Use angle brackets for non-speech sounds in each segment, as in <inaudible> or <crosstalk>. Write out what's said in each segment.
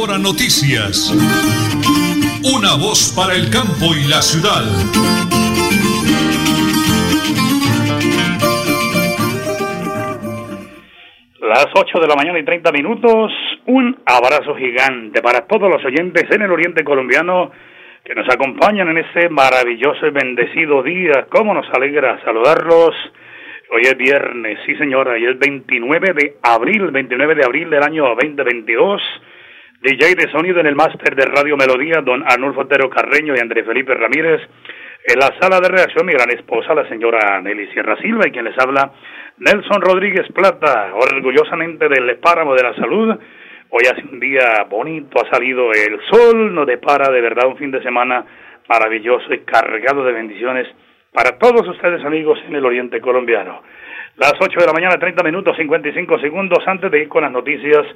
Hora Noticias. Una voz para el campo y la ciudad. Las 8 de la mañana y 30 minutos, un abrazo gigante para todos los oyentes en el oriente colombiano que nos acompañan en este maravilloso y bendecido día. ¿Cómo nos alegra saludarlos? Hoy es viernes, sí señora, y es 29 de abril, 29 de abril del año 2022. DJ de sonido en el máster de Radio Melodía, don Arnulfo Otero Carreño y Andrés Felipe Ramírez. En la sala de reacción, mi gran esposa, la señora Nelly Sierra Silva, y quien les habla, Nelson Rodríguez Plata, orgullosamente del Páramo de la Salud. Hoy hace un día bonito, ha salido el sol, nos depara de verdad un fin de semana maravilloso y cargado de bendiciones para todos ustedes amigos en el oriente colombiano. Las 8 de la mañana, 30 minutos 55 segundos antes de ir con las noticias,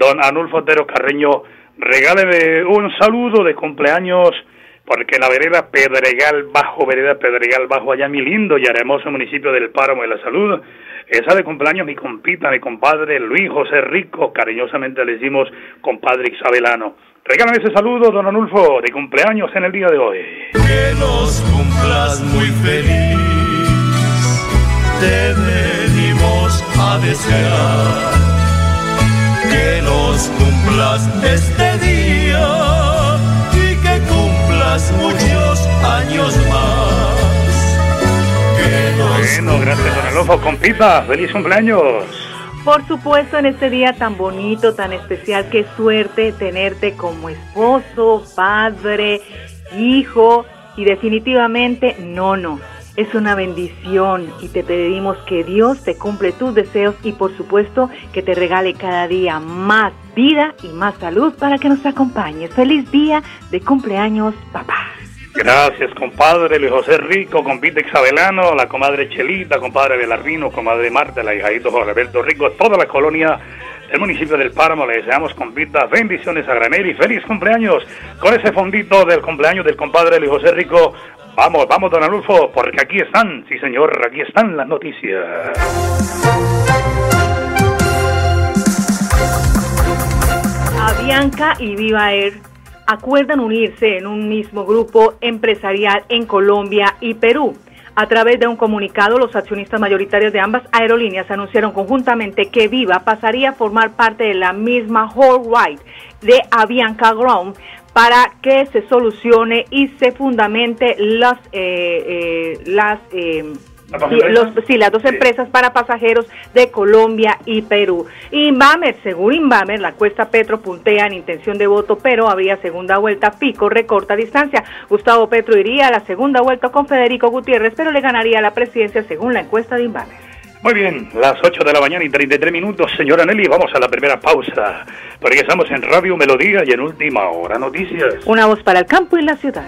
don Anulfo Otero Carreño, regáleme un saludo de cumpleaños porque la vereda Pedregal Bajo, vereda Pedregal Bajo, allá mi lindo y hermoso municipio del Páramo de la Salud, esa de cumpleaños mi compita, mi compadre Luis José Rico, cariñosamente le decimos compadre Isabelano. Regálame ese saludo, don Anulfo, de cumpleaños en el día de hoy. Que los cumplas muy feliz, te venimos a desear. Que los cumplas este día y que cumplas muchos años más. bueno, gracias, don Anulfo. Compita, feliz cumpleaños. Por supuesto, en este día tan bonito, tan especial, qué suerte tenerte como esposo, padre, hijo y definitivamente nono. Es una bendición y te pedimos que Dios te cumple tus deseos y por supuesto que te regale cada día más vida y más salud para que nos acompañes. Feliz día de cumpleaños, papá. Gracias, compadre Luis José Rico, compite Isabelano, la comadre Chelita, compadre Belarrino, comadre Marta, la hijadito Jorge Alberto Rico, toda la colonia del municipio del Páramo. Le deseamos, compita, bendiciones a granel y feliz cumpleaños con ese fondito del cumpleaños del compadre Luis José Rico. Vamos, vamos, don Anulfo, porque aquí están, sí señor, aquí están las noticias. Avianca y Viva Air acuerdan unirse en un mismo grupo empresarial en Colombia y Perú. A través de un comunicado, los accionistas mayoritarios de ambas aerolíneas anunciaron conjuntamente que Viva pasaría a formar parte de la misma whole ride de Avianca Ground para que se solucione y se fundamente las, eh, eh, las eh, los, sí, las dos empresas para pasajeros de Colombia y Perú. Inbamer, según Inbamer, la cuesta Petro puntea en intención de voto, pero habría segunda vuelta. Pico recorta distancia. Gustavo Petro iría a la segunda vuelta con Federico Gutiérrez, pero le ganaría la presidencia según la encuesta de Inbamer. Muy bien, las 8 de la mañana y 33 minutos, señora Nelly, vamos a la primera pausa, porque estamos en Radio Melodía y en Última Hora Noticias. Una voz para el campo y la ciudad.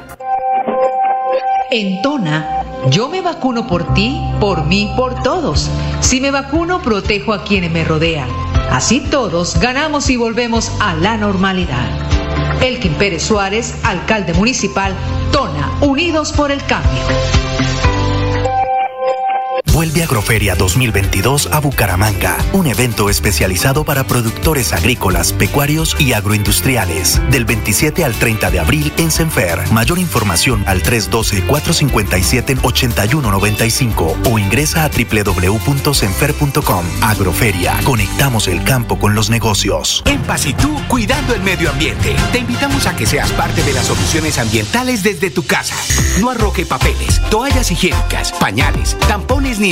En Tona, yo me vacuno por ti, por mí, por todos. Si me vacuno, protejo a quienes me rodean. Así todos ganamos y volvemos a la normalidad. Elkin Pérez Suárez, alcalde municipal, Tona, Unidos por el Cambio. Vuelve Agroferia 2022 a Bucaramanga, un evento especializado para productores agrícolas, pecuarios y agroindustriales. Del 27 al 30 de abril en Senfer. Mayor información al 312-457-8195 o ingresa a www.senfer.com. Agroferia, conectamos el campo con los negocios. En Paz y tú, cuidando el medio ambiente. Te invitamos a que seas parte de las soluciones ambientales desde tu casa. No arroje papeles, toallas higiénicas, pañales, tampones ni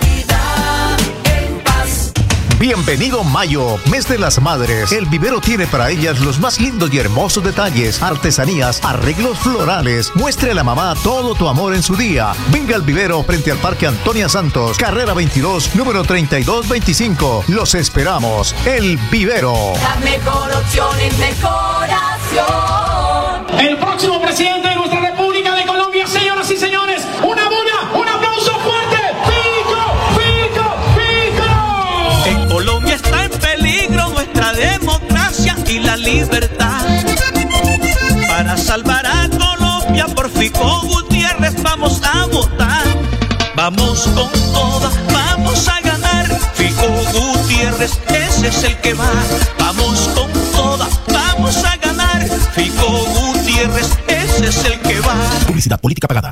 Bienvenido Mayo, mes de las madres. El vivero tiene para ellas los más lindos y hermosos detalles, artesanías, arreglos florales. Muestre a la mamá todo tu amor en su día. Venga al vivero frente al Parque Antonia Santos, carrera 22, número 3225. Los esperamos. El vivero. La mejor opción en decoración. El próximo presidente de nuestra libertad. Para salvar a Colombia por Fico Gutiérrez vamos a votar. Vamos con toda, vamos a ganar. Fico Gutiérrez, ese es el que va. Vamos con toda, vamos a ganar. Fico Gutiérrez, ese es el que va. Publicidad política pagada.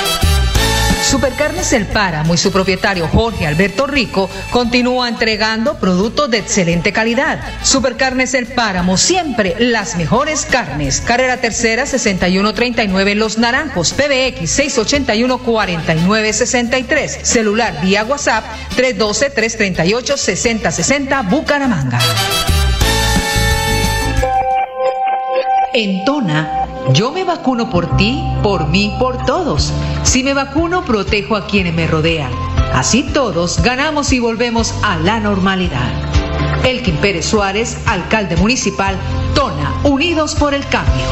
Supercarnes El Páramo y su propietario Jorge Alberto Rico continúa entregando productos de excelente calidad. Supercarnes El Páramo, siempre las mejores carnes. Carrera Tercera 6139 Los Naranjos, PBX 681-4963. Celular vía WhatsApp 312-338-6060 Bucaramanga. En Tona, yo me vacuno por ti, por mí, por todos. Si me vacuno, protejo a quienes me rodean. Así todos ganamos y volvemos a la normalidad. Elkin Pérez Suárez, alcalde municipal, Tona, Unidos por el Cambio.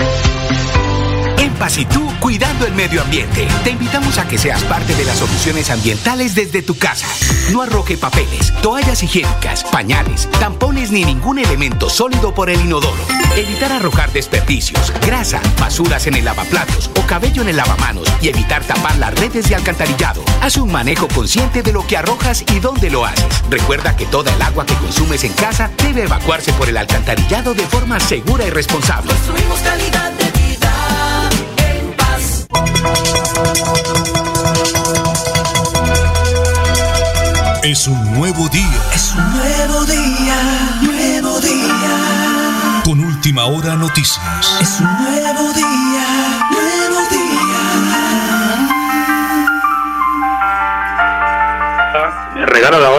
En Pasitú, cuidando el medio ambiente. Te invitamos a que seas parte de las soluciones ambientales desde tu casa. No arroje papeles, toallas higiénicas, pañales, tampones ni ningún elemento sólido por el inodoro. Evitar arrojar desperdicios, grasa, basuras en el lavaplatos cabello en el lavamanos y evitar tapar las redes de alcantarillado. Haz un manejo consciente de lo que arrojas y dónde lo haces. Recuerda que toda el agua que consumes en casa debe evacuarse por el alcantarillado de forma segura y responsable. Construimos calidad de vida en paz. Es un nuevo día. Es un nuevo día, nuevo día. Con última hora noticias. Es un nuevo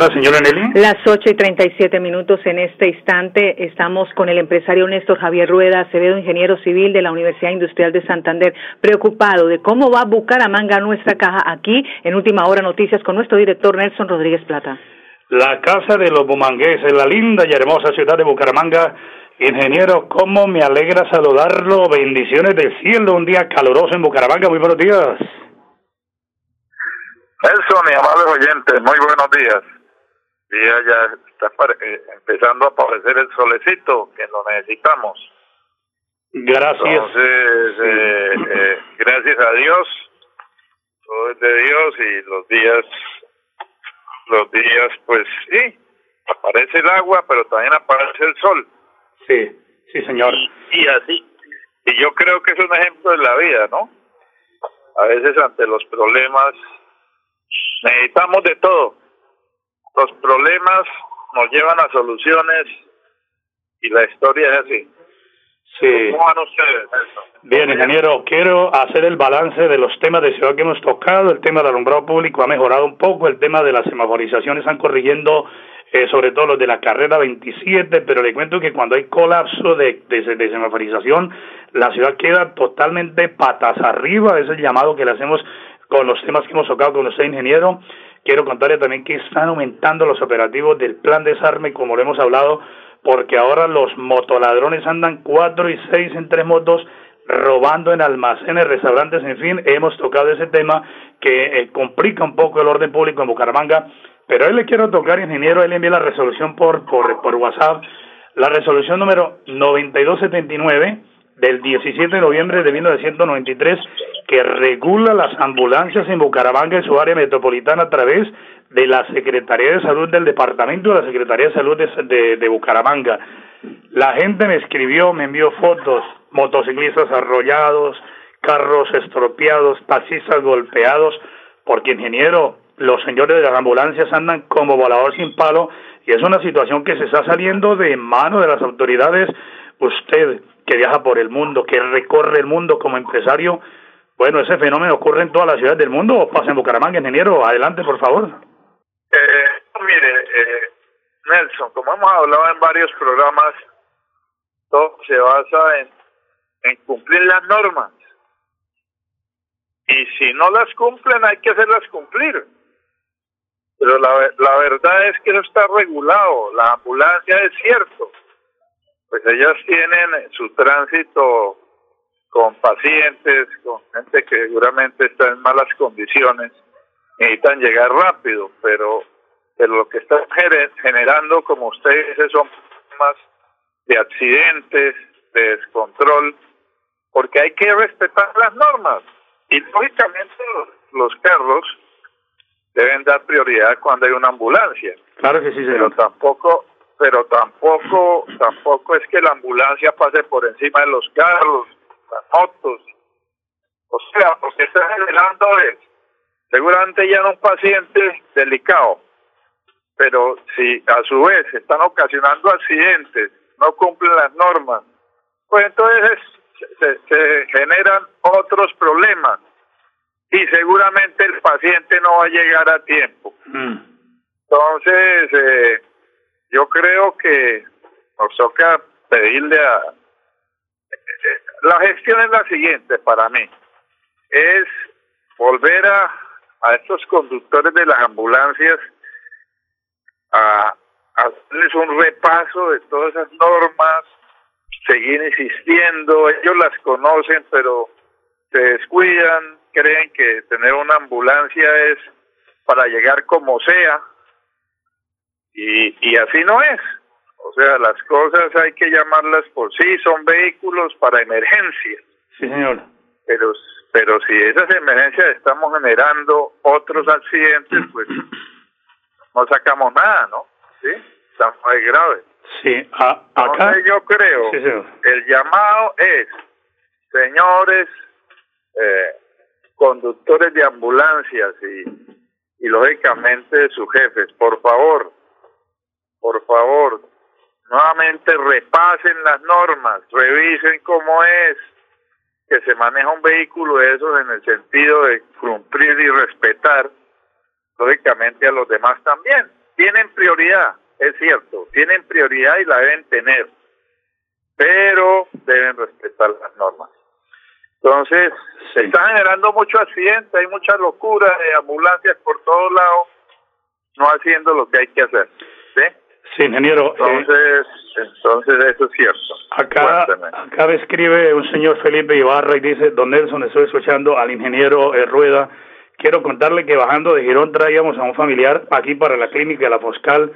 hora, señora Nelly? Las 8 y 37 minutos en este instante estamos con el empresario Néstor Javier Rueda Acevedo, ingeniero civil de la Universidad Industrial de Santander, preocupado de cómo va Bucaramanga nuestra caja aquí en Última Hora Noticias con nuestro director Nelson Rodríguez Plata. La casa de los bumangueses, la linda y hermosa ciudad de Bucaramanga. Ingeniero, cómo me alegra saludarlo. Bendiciones del cielo, un día caluroso en Bucaramanga. Muy buenos días. Nelson y amables oyentes, muy buenos días. Día ya está eh, empezando a aparecer el solecito, que lo necesitamos. Gracias. Entonces, eh, eh, gracias a Dios, todo es de Dios y los días, los días, pues sí, aparece el agua, pero también aparece el sol. Sí, sí, señor. Y así. Y yo creo que es un ejemplo de la vida, ¿no? A veces ante los problemas necesitamos de todo. Los problemas nos llevan a soluciones y la historia es así. Sí. ¿Cómo van ustedes? Bien, ingeniero, quiero hacer el balance de los temas de ciudad que hemos tocado. El tema del alumbrado público ha mejorado un poco, el tema de las semaforizaciones están corrigiendo, eh, sobre todo los de la carrera 27, pero le cuento que cuando hay colapso de, de, de semaforización, la ciudad queda totalmente patas arriba, es el llamado que le hacemos con los temas que hemos tocado con usted, ingeniero. Quiero contarle también que están aumentando los operativos del plan desarme, como lo hemos hablado, porque ahora los motoladrones andan cuatro y seis en tres motos robando en almacenes, restaurantes, en fin, hemos tocado ese tema que eh, complica un poco el orden público en Bucaramanga, pero hoy le quiero tocar, ingeniero, él envió la resolución por, por WhatsApp, la resolución número 9279 del 17 de noviembre de 1993 que regula las ambulancias en Bucaramanga y su área metropolitana a través de la Secretaría de Salud del Departamento de la Secretaría de Salud de, de, Bucaramanga. La gente me escribió, me envió fotos, motociclistas arrollados, carros estropeados, taxistas golpeados, porque ingeniero, los señores de las ambulancias andan como volador sin palo y es una situación que se está saliendo de mano de las autoridades. Usted que viaja por el mundo, que recorre el mundo como empresario, bueno, ese fenómeno ocurre en todas las ciudades del mundo o pasa en Bucaramanga, ingeniero, adelante por favor. Eh, mire, eh, Nelson, como hemos hablado en varios programas, todo se basa en, cumplir las normas. Y si no las cumplen, hay que hacerlas cumplir. Pero la, la verdad es que eso está regulado. La ambulancia es cierto. Pues ellas tienen su tránsito con pacientes, con gente que seguramente está en malas condiciones, necesitan llegar rápido, pero, pero lo que está generando, como usted dice, son problemas de accidentes, de descontrol, porque hay que respetar las normas. Y lógicamente los, los carros deben dar prioridad cuando hay una ambulancia. Claro que sí, Pero tampoco, pero tampoco, tampoco es que la ambulancia pase por encima de los carros, las motos. O sea, lo que está generando es, seguramente ya no un paciente delicado, pero si a su vez están ocasionando accidentes, no cumplen las normas, pues entonces se, se generan otros problemas y seguramente el paciente no va a llegar a tiempo. Entonces, eh, yo creo que nos toca pedirle a... La gestión es la siguiente para mí. Es volver a, a estos conductores de las ambulancias a, a hacerles un repaso de todas esas normas, seguir insistiendo, ellos las conocen, pero se descuidan, creen que tener una ambulancia es para llegar como sea y, y así no es. O sea, las cosas hay que llamarlas por sí, son vehículos para emergencias. Sí, señor. Pero, pero si esas emergencias estamos generando otros accidentes, pues no sacamos nada, ¿no? ¿Sí? Está muy grave. Sí, a- acá. Entonces yo creo, Sí, señor. el llamado es, señores eh, conductores de ambulancias y, y lógicamente sus jefes, por favor, por favor, nuevamente repasen las normas, revisen cómo es que se maneja un vehículo de esos en el sentido de cumplir y respetar, lógicamente a los demás también. Tienen prioridad, es cierto, tienen prioridad y la deben tener, pero deben respetar las normas. Entonces, se está generando mucho accidente, hay mucha locura de ambulancias por todos lados, no haciendo lo que hay que hacer. ¿sí? Sí, ingeniero. eh, Entonces, entonces eso es cierto. Acá, acá me escribe un señor Felipe Ibarra y dice, don Nelson, estoy escuchando al ingeniero eh, Rueda. Quiero contarle que bajando de Girón traíamos a un familiar aquí para la clínica de la Foscal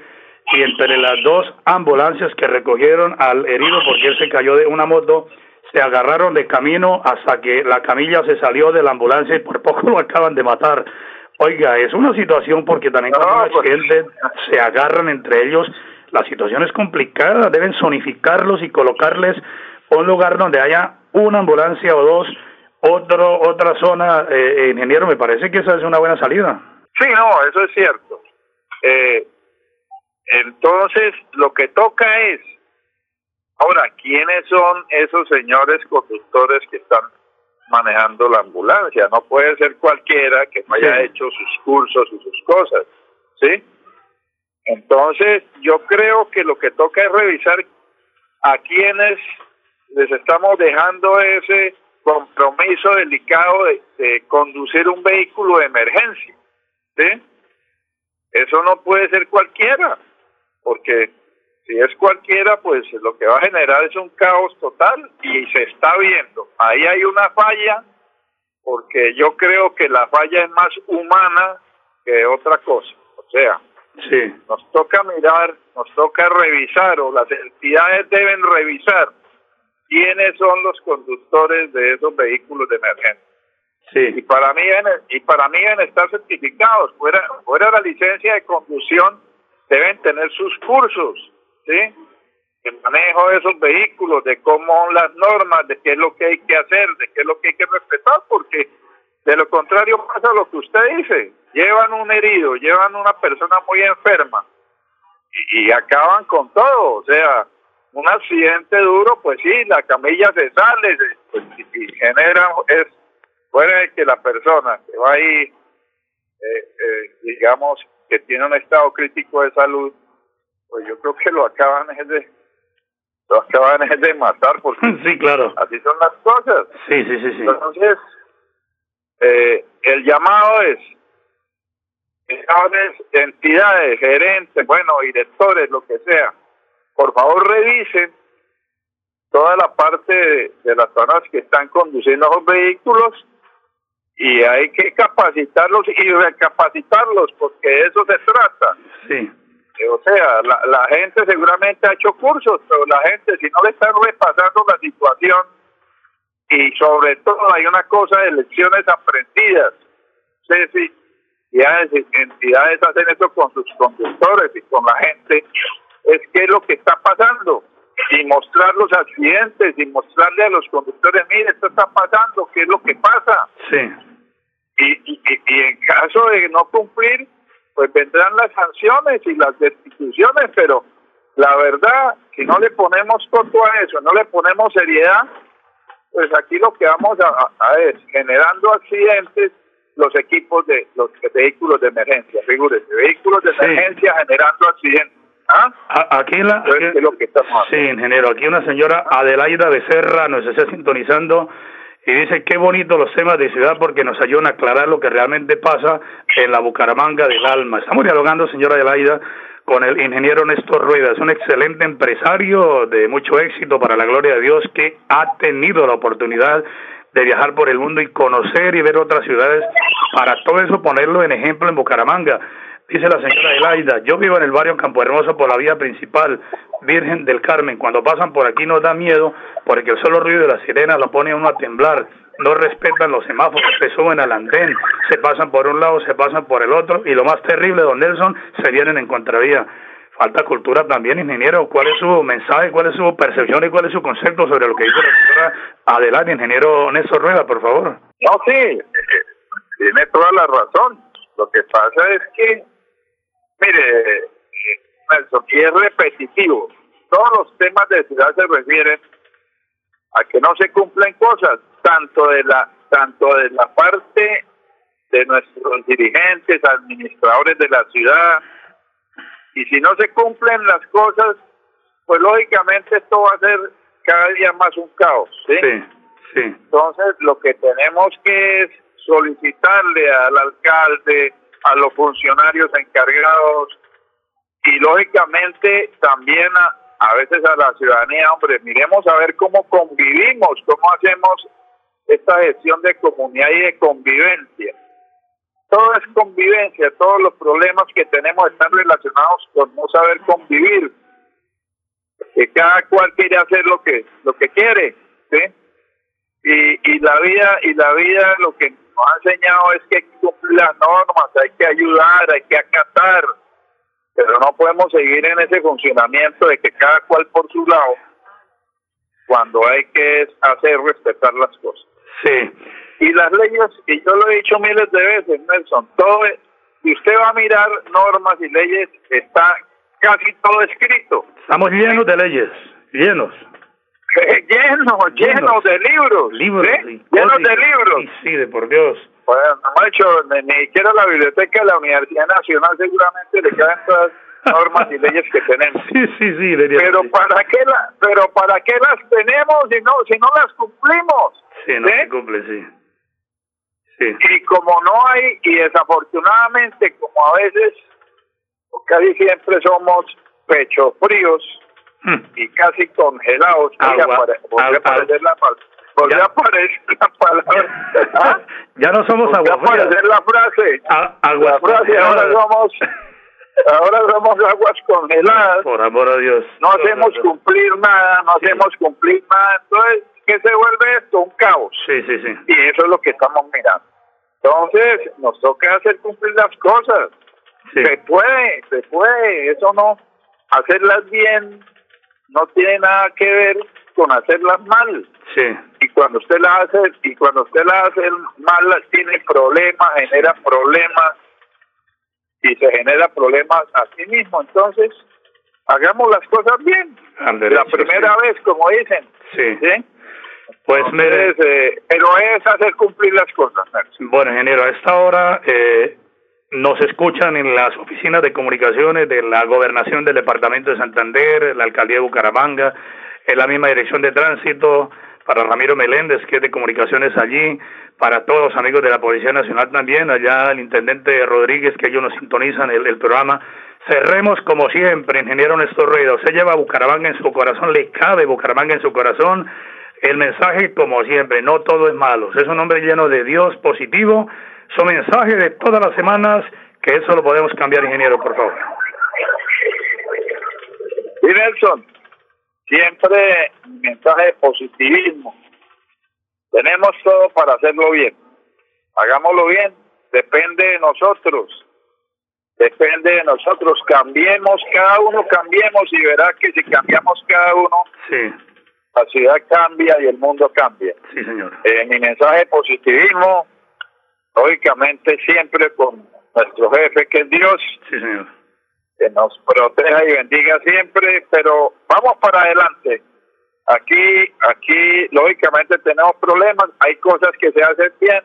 y entre las dos ambulancias que recogieron al herido porque él se cayó de una moto, se agarraron de camino hasta que la camilla se salió de la ambulancia y por poco <laughs> lo acaban de matar. Oiga, es una situación porque también cuando hay un accidente se agarran entre ellos. La situación es complicada, deben zonificarlos y colocarles un lugar donde haya una ambulancia o dos, otro, otra zona. Eh, ingeniero, me parece que esa es una buena salida. Sí, no, eso es cierto. Eh, entonces, lo que toca es, ahora, ¿quiénes son esos señores conductores que están manejando la ambulancia? No puede ser cualquiera que no haya Sí. hecho sus cursos y sus cosas, ¿sí? Entonces, yo creo que lo que toca es revisar a quienes les estamos dejando ese compromiso delicado de, de conducir un vehículo de emergencia, ¿sí? Eso no puede ser cualquiera, porque si es cualquiera, pues lo que va a generar es un caos total y se está viendo. Ahí hay una falla, porque yo creo que la falla es más humana que otra cosa. O sea, Sí. nos toca mirar, nos toca revisar, o las entidades deben revisar quiénes son los conductores de esos vehículos de emergencia. Y para mí deben- y para mí deben estar certificados. Fuera, fuera la licencia de conducción, deben tener sus cursos, ¿sí? De manejo de esos vehículos, de cómo son las normas, de qué es lo que hay que hacer, de qué es lo que hay que respetar, porque de lo contrario pasa lo que usted dice. Llevan un herido, llevan una persona muy enferma y, acaban con todo. O sea, un accidente duro, pues sí, la camilla se sale pues, y genera, es fuera de que la persona que va ahí, eh, eh, digamos, que tiene un estado crítico de salud, pues yo creo que lo acaban es de lo acaban es de matar porque <laughs> sí, claro. así son las cosas. Sí, sí, sí, sí. Entonces, eh, el llamado es, entidades, gerentes, bueno, directores, lo que sea, por favor revisen toda la parte de, de las personas que están conduciendo esos vehículos y hay que capacitarlos y recapacitarlos porque de eso se trata. Sí. O sea, la, la gente seguramente ha hecho cursos, pero la gente si no le están repasando la situación y sobre todo hay una cosa de lecciones aprendidas. Sí, sí, ya entidades hacen eso con sus conductores y con la gente, es qué es lo que está pasando y mostrar los accidentes y mostrarle a los conductores, mire, esto está pasando, qué es lo que pasa. Sí. Y, y, y en caso de no cumplir, pues vendrán las sanciones y las destituciones, pero la verdad, si no le ponemos costo a eso, no le ponemos seriedad, pues aquí lo que vamos a, a es generando accidentes los equipos de los vehículos de emergencia, figúrese, vehículos de emergencia generando accidentes. ¿Ah? Aquí la, ¿qué es lo que estamos sí, ingeniero, aquí una señora Adelaida Becerra nos está sintonizando y dice qué bonito los temas de ciudad porque nos ayudan a aclarar lo que realmente pasa en la Bucaramanga del alma. Estamos dialogando, señora Adelaida, con el ingeniero Néstor Rueda. Es un excelente empresario de mucho éxito para la gloria de Dios que ha tenido la oportunidad de viajar por el mundo y conocer y ver otras ciudades para todo eso ponerlo en ejemplo en Bucaramanga. Dice la señora Adelaida, yo vivo en el barrio Campo Hermoso por la vía principal, Virgen del Carmen. Cuando pasan por aquí nos da miedo porque el solo ruido de las sirenas lo pone a uno a temblar. No respetan los semáforos, se suben al andén, se pasan por un lado, se pasan por el otro y lo más terrible, don Nelson, se vienen en contravía. Falta cultura también, ingeniero. ¿Cuál es su mensaje, cuál es su percepción y cuál es su concepto sobre lo que dice la señora Adelante, ingeniero Néstor Rueda, por favor? No, sí, tiene toda la razón. Lo que pasa es que, mire, Nelson, y es repetitivo. Todos los temas de ciudad se refieren a que no se cumplen cosas, tanto de la tanto de la parte de nuestros dirigentes, administradores de la ciudad, y si no se cumplen las cosas, pues lógicamente esto va a ser cada día más un caos, ¿sí? Sí, sí. Entonces, lo que tenemos que es solicitarle al alcalde, a los funcionarios encargados y lógicamente también a, a veces a la ciudadanía, hombre, miremos a ver cómo convivimos, cómo hacemos esta gestión de comunidad y de convivencia. Todo es convivencia, todos los problemas que tenemos están relacionados con no saber convivir, que cada cual quiere hacer lo que lo que quiere, ¿sí? Y, y la vida y la vida lo que nos ha enseñado es que hay que cumplir las normas, hay que ayudar, hay que acatar, pero no podemos seguir en ese funcionamiento de que cada cual por su lado, cuando hay que hacer respetar las cosas. Sí. Y las leyes, y yo lo he dicho miles de veces, Nelson, todo, es- si usted va a mirar normas y leyes, está casi todo escrito. Estamos llenos de leyes, llenos. <laughs> lleno, lleno de libros. Libros. ¿sí? y Llenos de libros. Sí, sí, de por Dios. Bueno, no ha hecho ni, siquiera la biblioteca de la Universidad Nacional seguramente le caben todas las normas y leyes que tenemos. <laughs> Sí, sí, sí, Pero sí. para qué la, pero para qué las tenemos si no si no las cumplimos. Sí, no ¿sí? se cumple, sí. Sí. Y como no hay y desafortunadamente como a veces casi siempre somos pechos fríos Y casi congelados. Agua- volvió a aparecer la pal- volvió Ya. a aparecer la palabra. ¿Ah? <laughs> Ya no somos Volvió agua fría. aparecer la frase. A- la frase ahora somos <laughs> ahora somos aguas congeladas. Por amor a Dios. No hacemos cumplir nada, no hacemos cumplir nada. Entonces, ¿qué se vuelve esto? Un caos. Sí, sí, sí. Y eso es lo que estamos mirando. Entonces, nos toca hacer cumplir las cosas. Sí. Se puede, se puede. Eso no, hacerlas bien no tiene nada que ver con hacerlas mal. Sí. Y cuando usted las hace, y cuando usted las hace mal, tiene problemas, genera problemas, y se genera problemas a sí mismo. Entonces, hagamos las cosas bien. Al La derecho, primera vez, como dicen. Sí. ¿sí? Pues mire, Entonces, eh, pero es hacer cumplir las cosas. Bueno, ingeniero, a esta hora eh, nos escuchan en las oficinas de comunicaciones de la gobernación del departamento de Santander, la alcaldía de Bucaramanga, en la misma dirección de tránsito, para Ramiro Meléndez, que es de comunicaciones allí, para todos los amigos de la Policía Nacional también, allá el intendente Rodríguez, que ellos nos sintonizan el, programa. Cerremos como siempre, ingeniero Néstor Rueda. Usted lleva Bucaramanga en su corazón, le cabe Bucaramanga en su corazón. El mensaje, como siempre, no todo es malo. Es un hombre lleno de Dios positivo su mensaje de todas las semanas, que eso lo podemos cambiar, ingeniero, por favor. Y Nelson, siempre mensaje de positivismo. Tenemos todo para hacerlo bien. Hagámoslo bien. Depende de nosotros. Depende de nosotros. Cambiemos cada uno, cambiemos y verá que si cambiamos cada uno, sí. la ciudad cambia y el mundo cambia. Sí, señor. Eh, mi mensaje de positivismo, lógicamente siempre con nuestro jefe que es Dios, Sí, señor. que nos proteja y bendiga siempre, pero vamos para adelante. Aquí, aquí, lógicamente tenemos problemas, hay cosas que se hacen bien,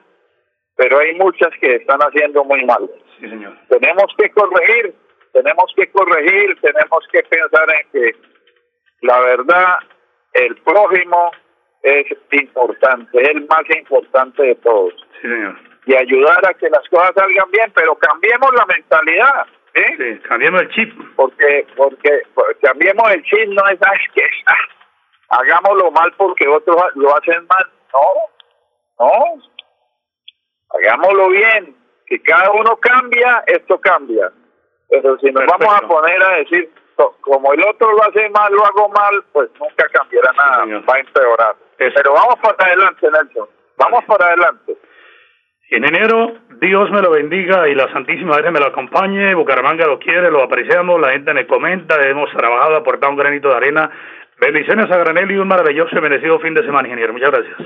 pero hay muchas que están haciendo muy mal. Sí, señor. Tenemos que corregir, tenemos que corregir, tenemos que pensar en que la verdad, el prójimo es importante, es el más importante de todos. Sí, señor. Y ayudar a que las cosas salgan bien, pero cambiemos la mentalidad. Sí, cambiemos el chip. porque porque porque cambiemos el chip no es "Ay, que hagámoslo mal porque otros lo hacen mal no no. Hagámoslo bien que cada uno cambia esto cambia. Pero si nos vamos a poner a decir "Co- como el otro lo hace mal lo hago mal pues nunca cambiará nada va a empeorar. Pero vamos para adelante Nelson. Vamos para adelante En enero, Dios me lo bendiga y la Santísima Virgen me lo acompañe. Bucaramanga lo quiere, lo apreciamos, la gente me comenta, hemos trabajado, aportado un granito de arena. Bendiciones a granel y un maravilloso y bendecido fin de semana, ingeniero. Muchas gracias.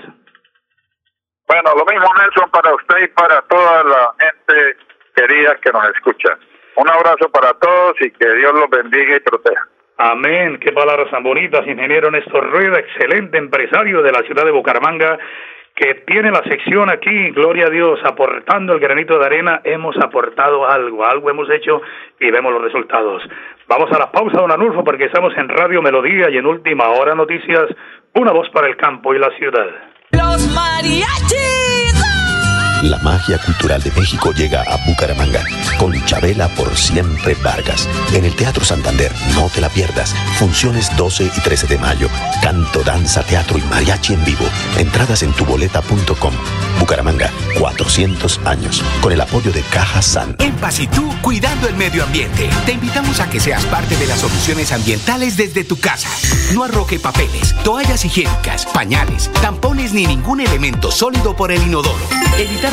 Bueno, lo mismo Nelson para usted y para toda la gente querida que nos escucha. Un abrazo para todos y que Dios los bendiga y proteja. Amén. Qué palabras tan bonitas, ingeniero Néstor Rueda, excelente empresario de la ciudad de Bucaramanga, que tiene la sección aquí, gloria a Dios, aportando el granito de arena. Hemos aportado algo, algo hemos hecho y vemos los resultados. Vamos a la pausa, don Anulfo, porque estamos en Radio Melodía y en Última Hora Noticias, una voz para el campo y la ciudad. Los mariachis. La magia cultural de México llega a Bucaramanga con Chabela por siempre Vargas. En el Teatro Santander, no te la pierdas. Funciones 12 y 13 de mayo. Canto, danza, teatro y mariachi en vivo. Entradas en tuboleta.com. Bucaramanga, 400 años. Con el apoyo de Caja San. En Paz tú, cuidando el medio ambiente. Te invitamos a que seas parte de las soluciones ambientales desde tu casa. No arroje papeles, toallas higiénicas, pañales, tampones ni ningún elemento sólido por el inodoro. Evitar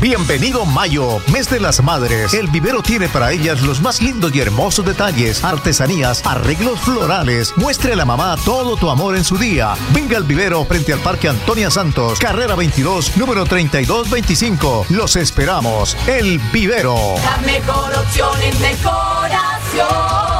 Bienvenido Mayo, mes de las madres. El vivero tiene para ellas los más lindos y hermosos detalles, artesanías, arreglos florales. Muestre a la mamá todo tu amor en su día. Venga al vivero frente al Parque Antonia Santos, carrera 22, número 3225. Los esperamos. El vivero. La mejor opción en decoración.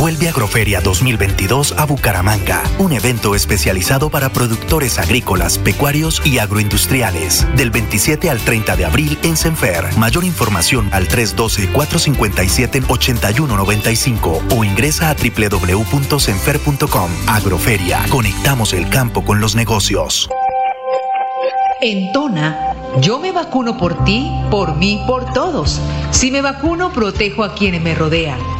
Vuelve Agroferia 2022 a Bucaramanga, un evento especializado para productores agrícolas, pecuarios y agroindustriales. Del 27 al 30 de abril en Senfer. Mayor información al 312-457-8195 o ingresa a www.senfer.com. Agroferia, conectamos el campo con los negocios. En Tona, yo me vacuno por ti, por mí, por todos. Si me vacuno, protejo a quienes me rodean.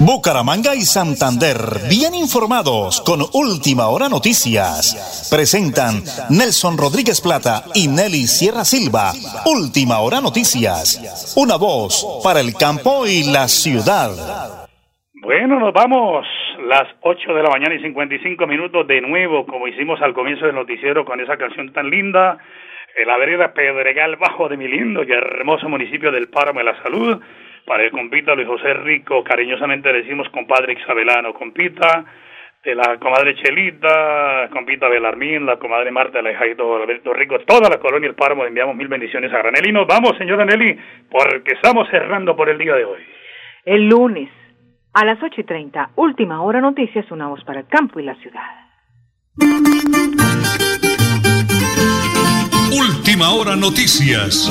Bucaramanga y Santander, bien informados con Última Hora Noticias. Presentan Nelson Rodríguez Plata y Nelly Sierra Silva. Última Hora Noticias. Una voz para el campo y la ciudad. Bueno, nos vamos. Las 8 de la mañana y 55 minutos de nuevo, como hicimos al comienzo del noticiero con esa canción tan linda. En la vereda Pedregal, bajo de mi lindo y hermoso municipio del Páramo de la Salud para el compita Luis José Rico, cariñosamente le decimos compadre Isabelano, compita de la comadre Chelita, compita Belarmín, la comadre Marta, la hija de Alberto Rico, toda la colonia El Páramo, enviamos mil bendiciones a Granelli. Nos vamos, señora Nelly, porque estamos cerrando por el día de hoy. El lunes, a las ocho y treinta, última hora noticias, una voz para el campo y la ciudad. Última hora noticias.